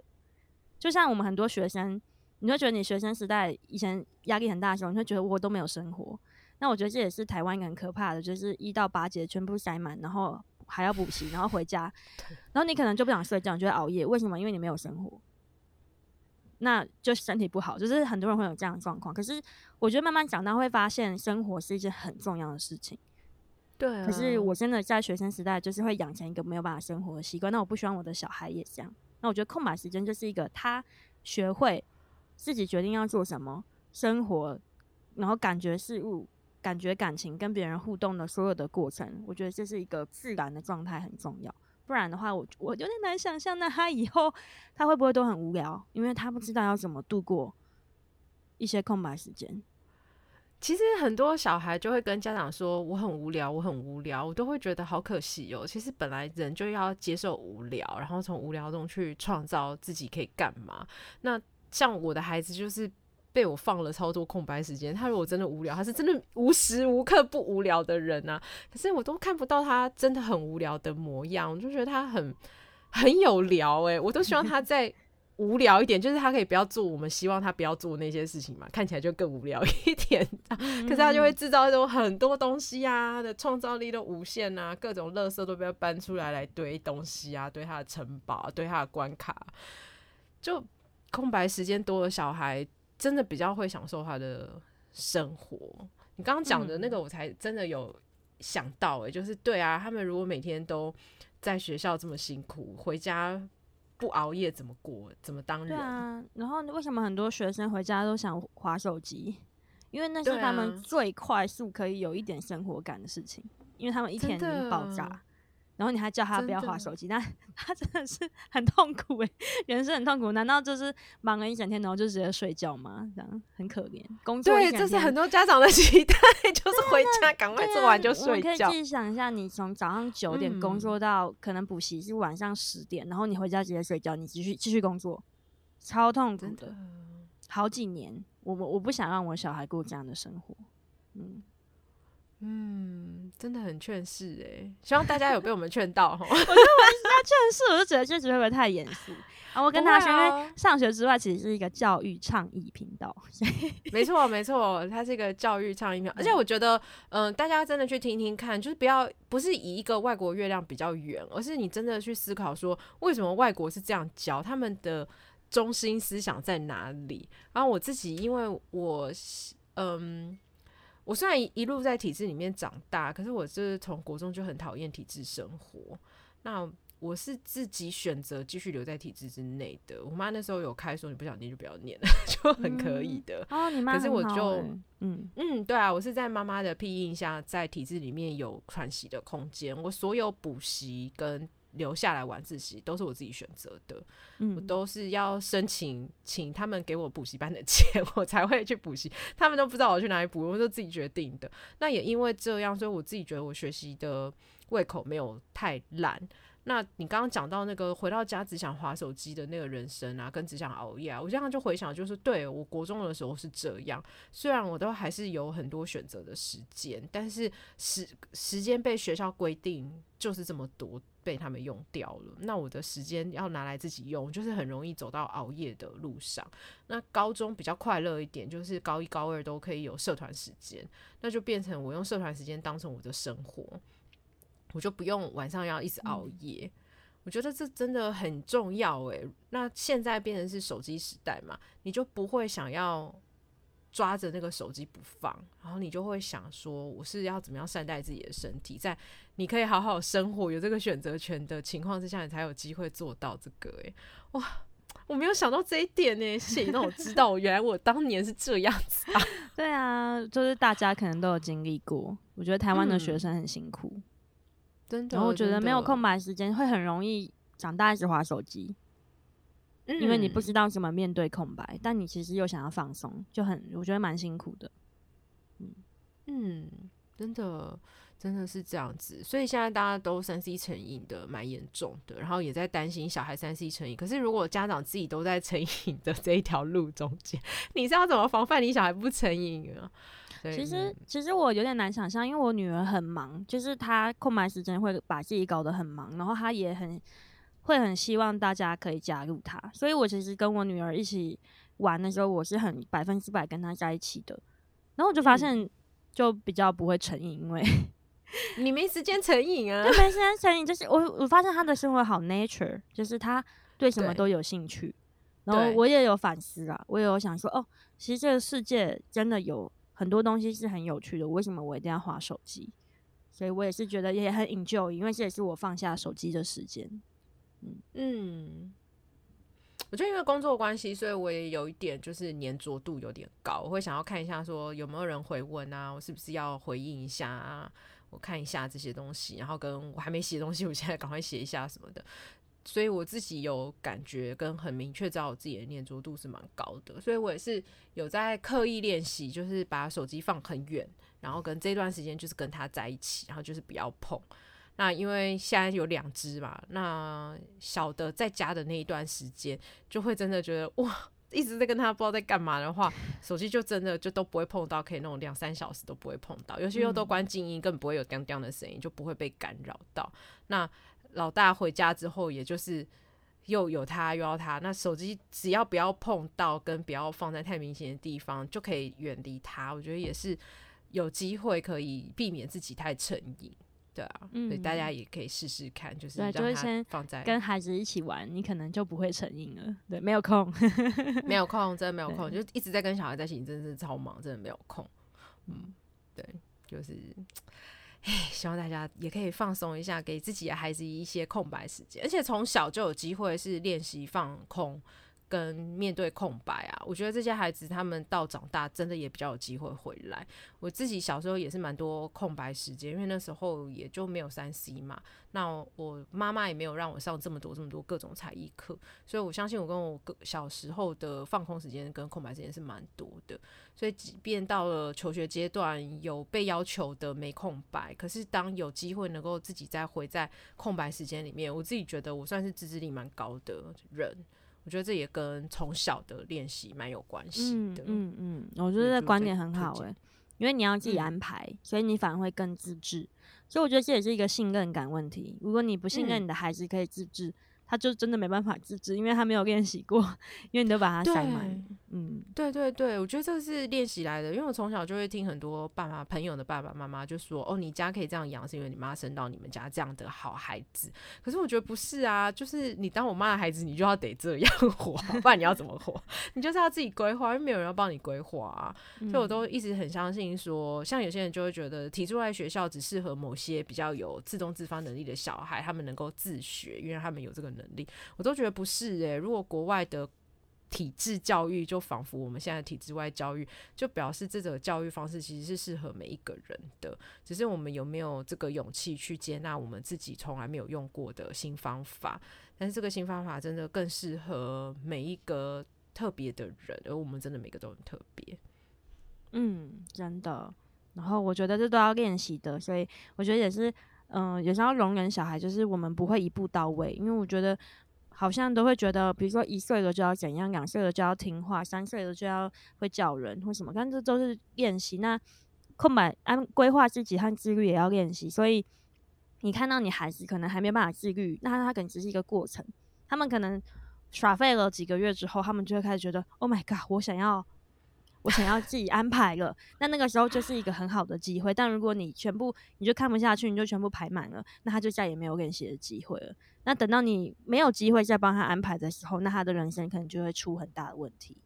就像我们很多学生，你会觉得你学生时代以前压力很大的时候，你会觉得我都没有生活。那我觉得这也是台湾一个很可怕的，就是一到八节全部塞满，然后还要补习，然后回家，然后你可能就不想睡觉，你就会熬夜。为什么？因为你没有生活。那就身体不好，就是很多人会有这样的状况。可是我觉得慢慢长大会发现，生活是一件很重要的事情。对啊。可是我真的在学生时代，就是会养成一个没有办法生活的习惯。那我不希望我的小孩也这样。那我觉得空白时间就是一个他学会自己决定要做什么生活，然后感觉事物、感觉感情、跟别人互动的所有的过程。我觉得这是一个自然的状态，很重要。不然的话，我我有点难想象，那他以后他会不会都很无聊？因为他不知道要怎么度过一些空白时间。其实很多小孩就会跟家长说：“我很无聊，我很无聊。”我都会觉得好可惜哦。其实本来人就要接受无聊，然后从无聊中去创造自己可以干嘛。那像我的孩子就是。被我放了超多空白时间，他如果真的无聊，他是真的无时无刻不无聊的人啊。可是我都看不到他真的很无聊的模样，我就觉得他很很有聊诶，我都希望他 在无聊一点，就是他可以不要做我们希望他不要做那些事情嘛，看起来就更无聊一点。可是他就会制造一种很多东西啊，他的创造力都无限啊，各种垃圾都被他搬出来来堆东西啊，堆他的城堡，堆他的关卡，就空白时间多的小孩。真的比较会享受他的生活。你刚刚讲的那个，我才真的有想到、欸，诶、嗯，就是对啊，他们如果每天都在学校这么辛苦，回家不熬夜怎么过？怎么当人？对啊，然后为什么很多学生回家都想划手机？因为那是他们最快速可以有一点生活感的事情，因为他们一天已经爆炸。然后你还叫他不要划手机，那他真的是很痛苦诶，人生很痛苦。难道就是忙了一整天，然后就直接睡觉吗？这样很可怜。工作对，这是很多家长的 期待，就是回家赶快做完就睡觉。可以自己想一下，你从早上九点工作到可能补习是晚上十点，嗯，然后你回家直接睡觉，你继续继续工作，超痛苦的。好几年，我我不想让我小孩过这样的生活。嗯。嗯，真的很劝世哎，希望大家有被我们劝到哈。我觉得我一直在劝世，我就觉得这集会不会太严肃啊？我跟他说，因为上学之外其实是一个教育倡议频道。没错，没错，它是一个教育倡议频道。而且我觉得，嗯、呃，大家真的去听听看，就是不要不是以一个外国月亮比较圆，而是你真的去思考说，为什么外国是这样教，他们的中心思想在哪里？然后我自己，因为我嗯。我虽然一路在体制里面长大，可是我是从国中就很讨厌体制生活。那我是自己选择继续留在体制之内的。我妈那时候有开说，你不想念就不要念了，就很可以的。哦，你妈很好。可是我就，嗯嗯，对啊，我是在妈妈的庇荫下，在体制里面有喘息的空间。我所有补习跟留下来晚自习都是我自己选择的，嗯，我都是要申请请他们给我补习班的钱，我才会去补习。他们都不知道我去哪里补，我是自己决定的。那也因为这样，所以我自己觉得我学习的胃口没有太烂。那你刚刚讲到那个回到家只想划手机的那个人生啊，跟只想熬夜啊，我这样就回想，就是对我国中的时候是这样。虽然我都还是有很多选择的时间，但是时时间被学校规定就是这么多，被他们用掉了。那我的时间要拿来自己用，就是很容易走到熬夜的路上。那高中比较快乐一点，就是高一高二都可以有社团时间，那就变成我用社团时间当成我的生活。我就不用晚上要一直熬夜，嗯，我觉得这真的很重要诶。那现在变成是手机时代嘛，你就不会想要抓着那个手机不放，然后你就会想说，我是要怎么样善待自己的身体，在你可以好好生活，有这个选择权的情况之下，你才有机会做到这个诶。哇，我没有想到这一点呢，谢谢你让我知道，原来我当年是这样子啊。对啊，就是大家可能都有经历过，我觉得台湾的学生很辛苦。嗯然后我觉得没有空白时间会很容易长大一直划手机，因为你不知道怎么面对空白，但你其实又想要放松，就很我觉得蛮辛苦的。嗯嗯，真的真的是这样子，所以现在大家都三 C 成瘾的蛮严重的，然后也在担心小孩三 C 成瘾。可是如果家长自己都在成瘾的这一条路中间，你是要怎么防范你小孩不成瘾啊？其实，其实我有点难想象，因为我女儿很忙，就是她空白时间会把自己搞得很忙，然后她也很会很希望大家可以加入她，所以我其实跟我女儿一起玩的时候，我是很百分之百跟她在一起的，然后我就发现就比较不会成瘾，因为 你没时间成瘾啊，就没时间成瘾，就是我我发现她的生活好 nature，就是她对什么都有兴趣，然后我也有反思啊，我也有想说，哦，其实这个世界真的有。很多东西是很有趣的，为什么我一定要划手机？所以我也是觉得也很 enjoy，因为这也是我放下手机的时间。嗯嗯，我觉得因为工作关系，所以我也有一点就是黏着度有点高，我会想要看一下说有没有人回问啊，我是不是要回应一下啊？我看一下这些东西，然后跟我还没写东西，我现在赶快写一下什么的。所以我自己有感觉跟很明确知道我自己的黏着度是蛮高的，所以我也是有在刻意练习，就是把手机放很远，然后跟这段时间就是跟他在一起，然后就是不要碰。那因为现在有两只嘛，那小的在家的那一段时间，就会真的觉得哇，一直在跟他不知道在干嘛的话，手机就真的就都不会碰到，可以那种两三小时都不会碰到，尤其又都关静音，根本不会有叮叮的声音，就不会被干扰到。那老大回家之后，也就是又有他又要他，那手机只要不要碰到，跟不要放在太明显的地方，就可以远离他。我觉得也是有机会可以避免自己太成瘾。对啊，嗯、所以大家也可以试试看，就是对，就会先放在跟孩子一起玩，你可能就不会成瘾了。对，没有空，没有空，真的没有空，就一直在跟小孩在一起，你真的是超忙，真的没有空。嗯，对，就是，哎，希望大家也可以放松一下，给自己的孩子一些空白时间，而且从小就有机会是练习放空。跟面对空白啊，我觉得这些孩子他们到长大真的也比较有机会回来。我自己小时候也是蛮多空白时间，因为那时候也就没有三 C 嘛。那我妈妈也没有让我上这么多这么多各种才艺课，所以我相信我跟我小时候的放空时间跟空白时间是蛮多的。所以即便到了求学阶段，有被要求的没空白，可是当有机会能够自己再回在空白时间里面，我自己觉得我算是自制力蛮高的人。我觉得这也跟从小的练习蛮有关系的。嗯嗯，嗯，我觉得这观点很好诶、欸，因为你要自己安排，嗯、所以你反而会更自制。所以我觉得这也是一个信任感问题。如果你不信任你的孩子可以自制。嗯他就真的没办法自制，因为他没有练习过，因为你都把他塞满。嗯，对对对，我觉得这是练习来的。因为我从小就会听很多爸妈朋友的爸爸妈妈就说：“哦，你家可以这样养，是因为你妈生到你们家这样的好孩子。”可是我觉得不是啊，就是你当我妈的孩子，你就要得这样活，不然你要怎么活？你就是要自己规划，因为没有人要帮你规划啊。所以我都一直很相信说，像有些人就会觉得提出来学校只适合某些比较有自动自发能力的小孩，他们能够自学，因为他们有这个能力。能力，我都觉得不是诶、欸。如果国外的体制教育就仿佛我们现在体制外教育，就表示这种教育方式其实是适合每一个人的。只是我们有没有这个勇气去接纳我们自己从来没有用过的新方法？但是这个新方法真的更适合每一个特别的人，而我们真的每个都很特别。嗯，真的。然后我觉得这都要练习的，所以我觉得也是。嗯、呃，有时候容忍小孩，就是我们不会一步到位，因为我觉得好像都会觉得，比如说一岁了就要怎样，两岁了就要听话，三岁了就要会叫人或什么，但这都是练习。那空白按规划自己和自律也要练习，所以你看到你孩子可能还没办法自律，那他可能只是一个过程。他们可能耍废了几个月之后，他们就会开始觉得，Oh my God，我想要。我想要自己安排了，那那个时候就是一个很好的机会。但如果你全部你就看不下去，你就全部排满了，那他就再也没有练习的机会了。那等到你没有机会再帮他安排的时候，那他的人生可能就会出很大的问题。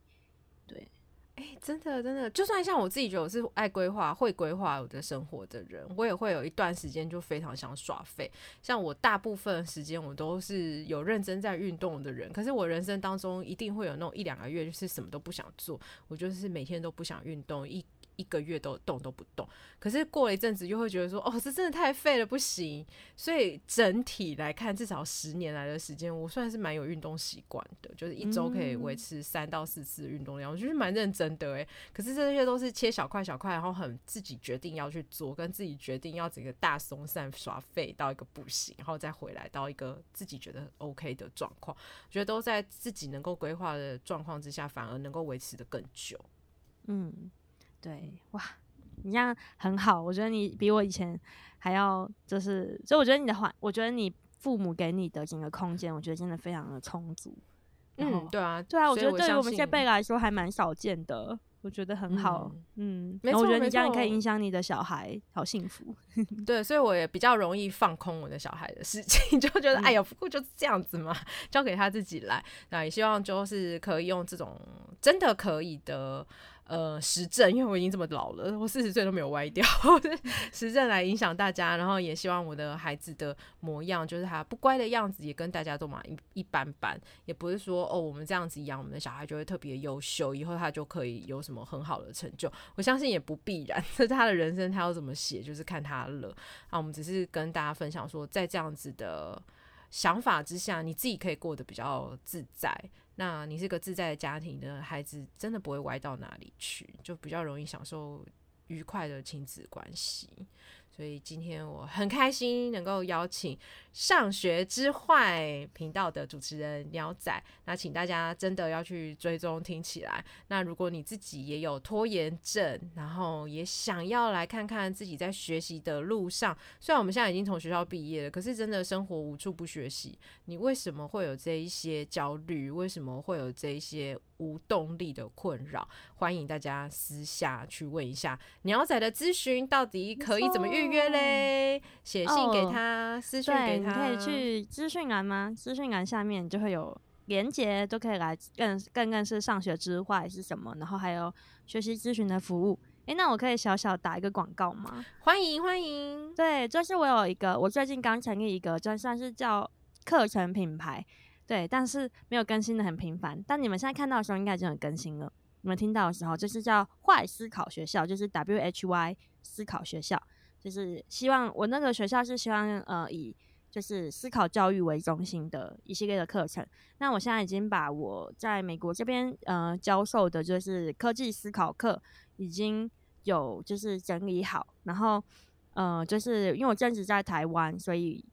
对。哎、真的，真的，就算像我自己觉得我是爱规划、会规划我的生活的人，我也会有一段时间就非常想耍废。像我大部分时间我都是有认真在运动的人，可是我人生当中一定会有那种一两个月就是什么都不想做，我就是每天都不想运动一。一个月都动都不动，可是过了一阵子又会觉得说，哦，这真的太废了，不行。所以整体来看，至少十年来的时间，我算是蛮有运动习惯的，就是一周可以维持三到四次的运动量，我觉得蛮认真的诶。可是这些都是切小块小块，然后很自己决定要去做，跟自己决定要整个大松散耍废到一个不行，然后再回来到一个自己觉得 OK 的状况。我觉得都在自己能够规划的状况之下，反而能够维持的更久。嗯。对，哇，你这样很好，我觉得你比我以前还要，就是，所以我觉得你的环，我觉得你父母给你的整个空间，我觉得真的非常的充足。嗯，对啊，对啊，我觉得对于我们这辈来说还蛮少见的，我觉得很好。嗯，没错，我觉得你这样可以影响你的小孩，好幸福。对，所以我也比较容易放空我的小孩的事情，就觉得、嗯、哎呀，不过就是这样子嘛，交给他自己来。那也希望就是可以用这种真的可以的。呃，实证，因为我已经这么老了，我四十岁都没有歪掉。实证来影响大家，然后也希望我的孩子的模样，就是他不乖的样子，也跟大家都嘛一一般般。也不是说哦，我们这样子养我们的小孩就会特别优秀，以后他就可以有什么很好的成就。我相信也不必然，这是他的人生，他要怎么写，就是看他了。啊，我们只是跟大家分享说，在这样子的想法之下，你自己可以过得比较自在。那你是个自在的家庭的孩子，真的不会歪到哪里去，就比较容易享受愉快的亲子关系。所以今天我很开心能够邀请上学之坏频道的主持人鸟仔，那请大家真的要去追踪听起来。那如果你自己也有拖延症，然后也想要来看看自己在学习的路上，虽然我们现在已经从学校毕业了，可是真的生活无处不学习。你为什么会有这一些焦虑？为什么会有这一些无动力的困扰？欢迎大家私下去问一下鸟仔的咨询，到底可以怎么运预约嘞？写信给他，私讯给他，可以去资讯栏吗？资讯栏下面就会有连结，都可以来更更更是上学之外是什么，然后还有学习咨询的服务。诶、欸，那我可以小小打一个广告吗？欢迎欢迎。对，就是我有一个，我最近刚成立一个，就算是叫课程品牌。对，但是没有更新的很频繁。但你们现在看到的时候，应该已经很更新了。你们听到的时候，就是叫坏思考学校，就是 W H Y 思考学校，就是希望我那个学校是希望呃以就是思考教育为中心的一系列的课程。那我现在已经把我在美国这边呃教授的就是科技思考课已经有就是整理好，然后呃就是因为我正值在台湾，所以。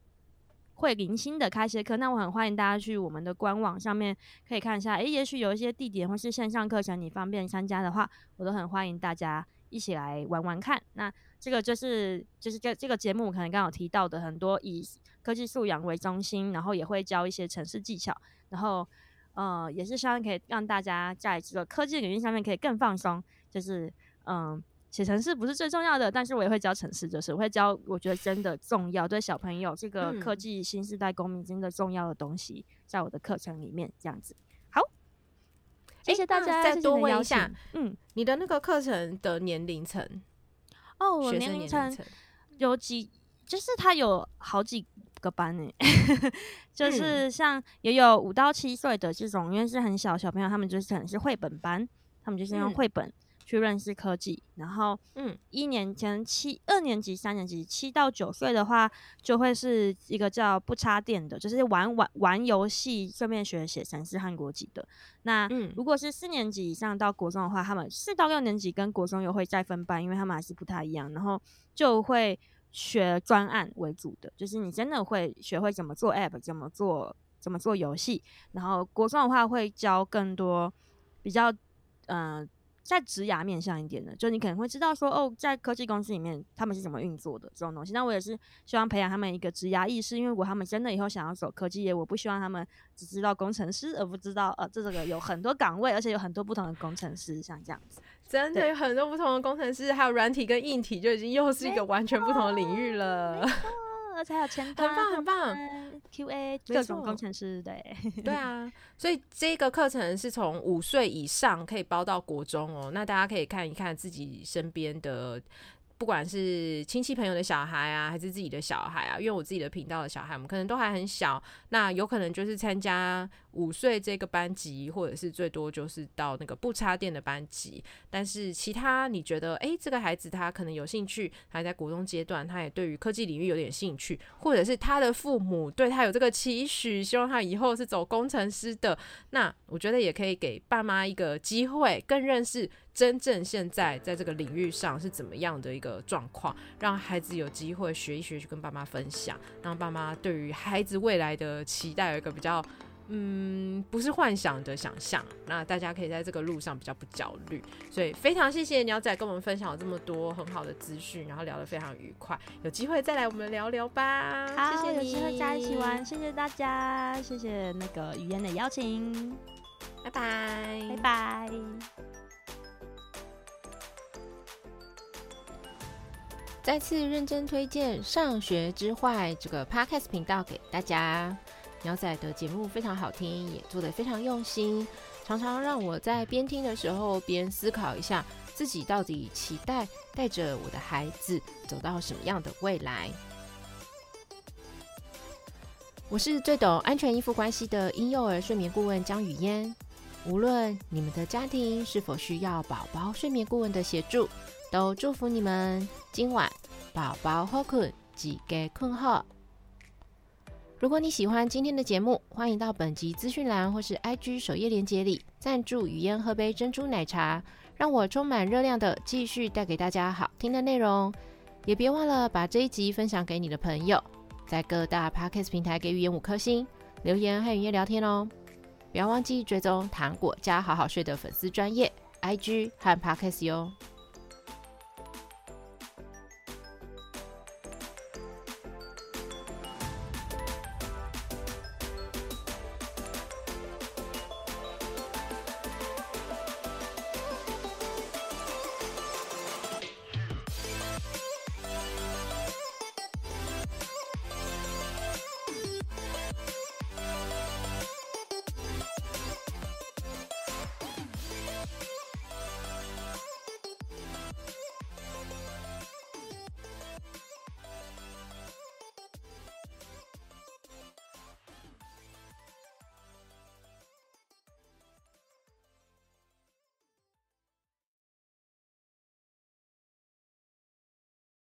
会零星的开一些课，那我很欢迎大家去我们的官网上面可以看一下。诶，也许有一些地点或是线上课程你方便参加的话，我都很欢迎大家一起来玩玩看。那这个就是就是这这个节目可能刚刚有提到的很多以科技素养为中心，然后也会教一些程式技巧，然后呃也是希望可以让大家在这个科技领域上面可以更放松，就是嗯。呃写程式不是最重要的，但是我也会教程式，就是我会教，我觉得真的重要，对小朋友这个科技新时代公民真的重要的东西，在我的课程里面这样子。好，谢谢大家。再多问一下，嗯，你的那个课程的年龄层？哦，我年龄层有几，就是他有好几个班呢，就是像也有五到七岁的这种，因为是很小小朋友，他们就是可能是绘本班，他们就是用绘本。去认识科技，然后，嗯，一年前七二年级、三年级七到九岁的话，就会是一个叫不插电的，就是玩玩玩游戏，顺便学写程式和国籍的。那，嗯，如果是四年级以上到国中的话，他们四到六年级跟国中又会再分班，因为他们还是不太一样，然后就会学专案为主的，就是你真的会学会怎么做 App，怎么做怎么做游戏。然后国中的话会教更多比较，嗯、呃。在职涯面向一点的，就你可能会知道说，哦，在科技公司里面他们是怎么运作的这种东西。那我也是希望培养他们一个职涯意识，因为如果他们真的以后想要走科技业，我不希望他们只知道工程师，而不知道呃，这这个有很多岗位，而且有很多不同的工程师，像这样子。真的有很多不同的工程师，还有软体跟硬体，就已经又是一个完全不同的领域了。而且还有前端，很棒很棒，QA 各种工程师，对对啊，所以这个课程是从五岁以上可以包到国中哦，那大家可以看一看自己身边的。不管是亲戚朋友的小孩啊，还是自己的小孩啊，因为我自己的频道的小孩，我们可能都还很小，那有可能就是参加五岁这个班级，或者是最多就是到那个不插电的班级。但是其他你觉得，诶、这个孩子他可能有兴趣，还在国中阶段，他也对于科技领域有点兴趣，或者是他的父母对他有这个期许，希望他以后是走工程师的，那我觉得也可以给爸妈一个机会，更认识。真正现在在这个领域上是怎么样的一个状况，让孩子有机会学一学，去跟爸妈分享，让爸妈对于孩子未来的期待有一个比较，嗯，不是幻想的想象。那大家可以在这个路上比较不焦虑。所以非常谢谢鸟仔跟我们分享了这么多很好的资讯，然后聊得非常愉快。有机会再来我们聊聊吧。好，谢谢你，有机会再一起玩。谢谢大家，谢谢那个语言的邀请。拜拜，拜拜。再次认真推荐《上学之坏》这个 Podcast 频道给大家。鸟仔的节目非常好听，也做得非常用心，常常让我在边听的时候边思考一下自己到底期待带着我的孩子走到什么样的未来。我是最懂安全依附关系的婴幼儿睡眠顾问江雨嫣。无论你们的家庭是否需要宝宝睡眠顾问的协助。都祝福你们今晚宝宝好困，几个困好。如果你喜欢今天的节目，欢迎到本集资讯栏或是 IG 首页链接里赞助雨嫣喝杯珍珠奶茶，让我充满热量的继续带给大家好听的内容。也别忘了把这一集分享给你的朋友，在各大 Podcast 平台给雨嫣五颗星，留言和雨嫣聊天哦。不要忘记追踪糖果家好好睡的粉丝专业 IG 和 Podcast 哟。